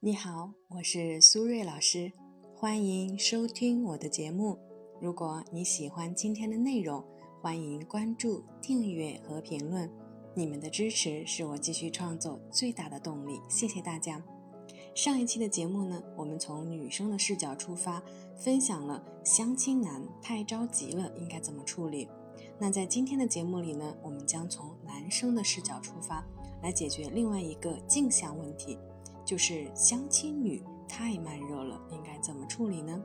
你好，我是苏瑞老师，欢迎收听我的节目。如果你喜欢今天的内容，欢迎关注、订阅和评论。你们的支持是我继续创作最大的动力，谢谢大家。上一期的节目呢，我们从女生的视角出发，分享了相亲男太着急了应该怎么处理。那在今天的节目里呢，我们将从男生的视角出发，来解决另外一个镜像问题。就是相亲女太慢热了，应该怎么处理呢？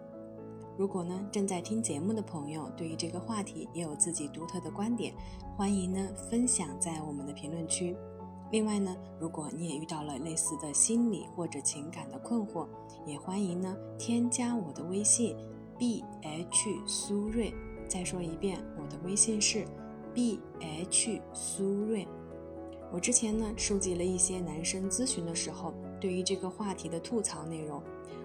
如果呢正在听节目的朋友对于这个话题也有自己独特的观点，欢迎呢分享在我们的评论区。另外呢，如果你也遇到了类似的心理或者情感的困惑，也欢迎呢添加我的微信 b h 苏瑞。再说一遍，我的微信是 b h 苏瑞。我之前呢收集了一些男生咨询的时候对于这个话题的吐槽内容，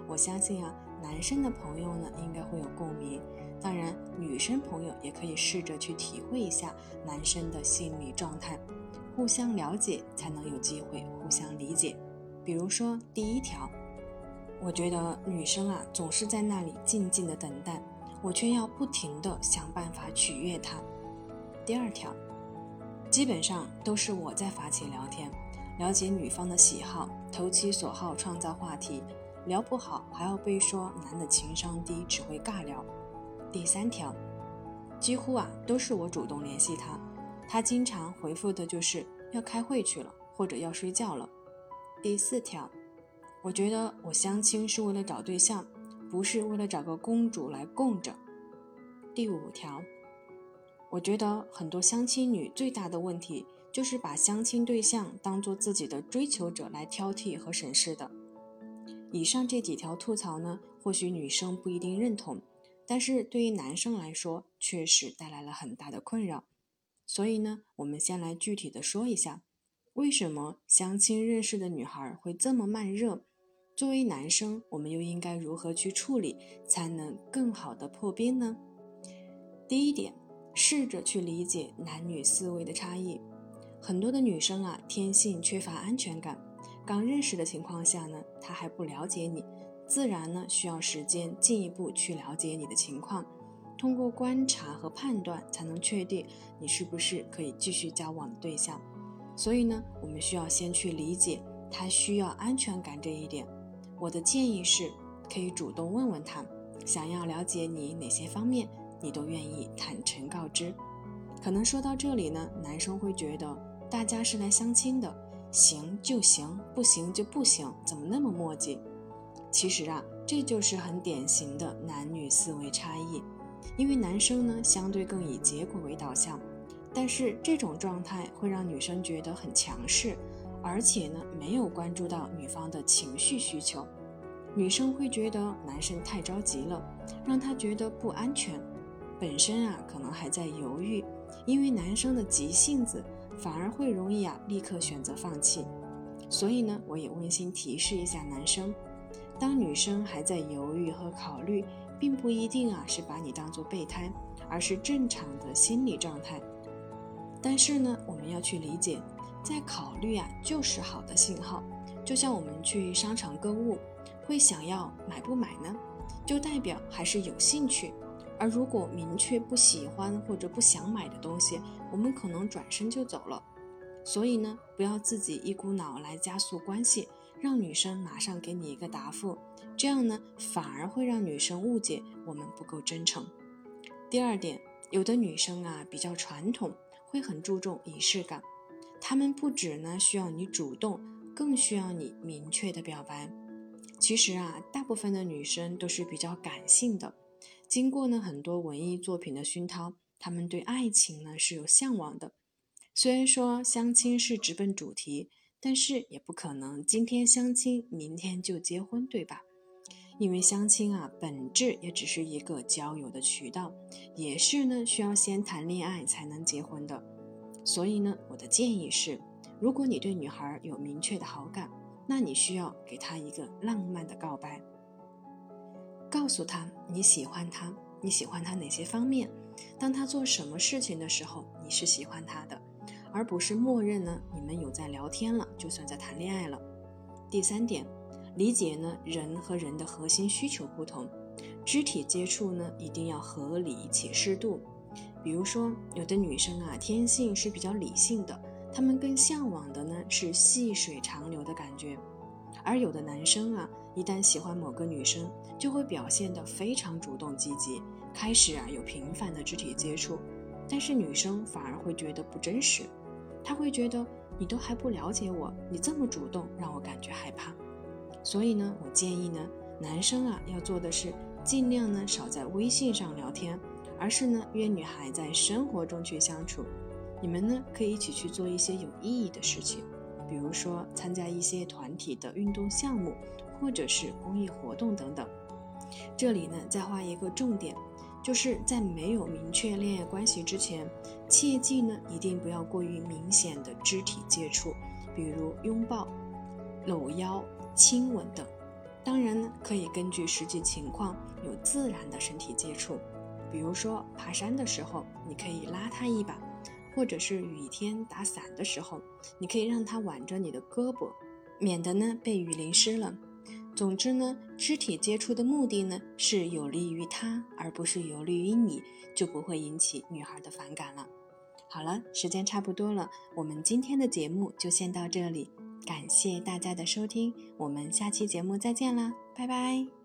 我相信啊，男生的朋友呢应该会有共鸣。当然，女生朋友也可以试着去体会一下男生的心理状态，互相了解才能有机会互相理解。比如说第一条，我觉得女生啊总是在那里静静的等待，我却要不停的想办法取悦她。第二条。基本上都是我在发起聊天，了解女方的喜好，投其所好，创造话题。聊不好还要被说男的情商低，只会尬聊。第三条，几乎啊都是我主动联系他，他经常回复的就是要开会去了，或者要睡觉了。第四条，我觉得我相亲是为了找对象，不是为了找个公主来供着。第五条。我觉得很多相亲女最大的问题就是把相亲对象当做自己的追求者来挑剔和审视的。以上这几条吐槽呢，或许女生不一定认同，但是对于男生来说，确实带来了很大的困扰。所以呢，我们先来具体的说一下，为什么相亲认识的女孩会这么慢热？作为男生，我们又应该如何去处理，才能更好的破冰呢？第一点。试着去理解男女思维的差异。很多的女生啊，天性缺乏安全感。刚认识的情况下呢，她还不了解你，自然呢需要时间进一步去了解你的情况。通过观察和判断，才能确定你是不是可以继续交往的对象。所以呢，我们需要先去理解他需要安全感这一点。我的建议是，可以主动问问他，想要了解你哪些方面。你都愿意坦诚告知，可能说到这里呢，男生会觉得大家是来相亲的，行就行，不行就不行，怎么那么磨叽？其实啊，这就是很典型的男女思维差异。因为男生呢，相对更以结果为导向，但是这种状态会让女生觉得很强势，而且呢，没有关注到女方的情绪需求，女生会觉得男生太着急了，让她觉得不安全。本身啊，可能还在犹豫，因为男生的急性子反而会容易啊立刻选择放弃。所以呢，我也温馨提示一下男生，当女生还在犹豫和考虑，并不一定啊是把你当做备胎，而是正常的心理状态。但是呢，我们要去理解，在考虑啊就是好的信号。就像我们去商场购物，会想要买不买呢？就代表还是有兴趣。而如果明确不喜欢或者不想买的东西，我们可能转身就走了。所以呢，不要自己一股脑来加速关系，让女生马上给你一个答复，这样呢，反而会让女生误解我们不够真诚。第二点，有的女生啊比较传统，会很注重仪式感，她们不止呢需要你主动，更需要你明确的表白。其实啊，大部分的女生都是比较感性的。经过呢很多文艺作品的熏陶，他们对爱情呢是有向往的。虽然说相亲是直奔主题，但是也不可能今天相亲明天就结婚，对吧？因为相亲啊本质也只是一个交友的渠道，也是呢需要先谈恋爱才能结婚的。所以呢，我的建议是，如果你对女孩有明确的好感，那你需要给她一个浪漫的告白。告诉他你喜欢他，你喜欢他哪些方面？当他做什么事情的时候，你是喜欢他的，而不是默认呢？你们有在聊天了，就算在谈恋爱了。第三点，理解呢人和人的核心需求不同，肢体接触呢一定要合理且适度。比如说，有的女生啊，天性是比较理性的，她们更向往的呢是细水长流的感觉。而有的男生啊，一旦喜欢某个女生，就会表现得非常主动积极，开始啊有频繁的肢体接触，但是女生反而会觉得不真实，她会觉得你都还不了解我，你这么主动让我感觉害怕。所以呢，我建议呢，男生啊要做的是尽量呢少在微信上聊天，而是呢约女孩在生活中去相处，你们呢可以一起去做一些有意义的事情。比如说参加一些团体的运动项目，或者是公益活动等等。这里呢，再画一个重点，就是在没有明确恋爱关系之前，切记呢，一定不要过于明显的肢体接触，比如拥抱、搂腰、亲吻等。当然呢，可以根据实际情况有自然的身体接触，比如说爬山的时候，你可以拉他一把。或者是雨天打伞的时候，你可以让他挽着你的胳膊，免得呢被雨淋湿了。总之呢，肢体接触的目的呢是有利于他，而不是有利于你，就不会引起女孩的反感了。好了，时间差不多了，我们今天的节目就先到这里，感谢大家的收听，我们下期节目再见啦，拜拜。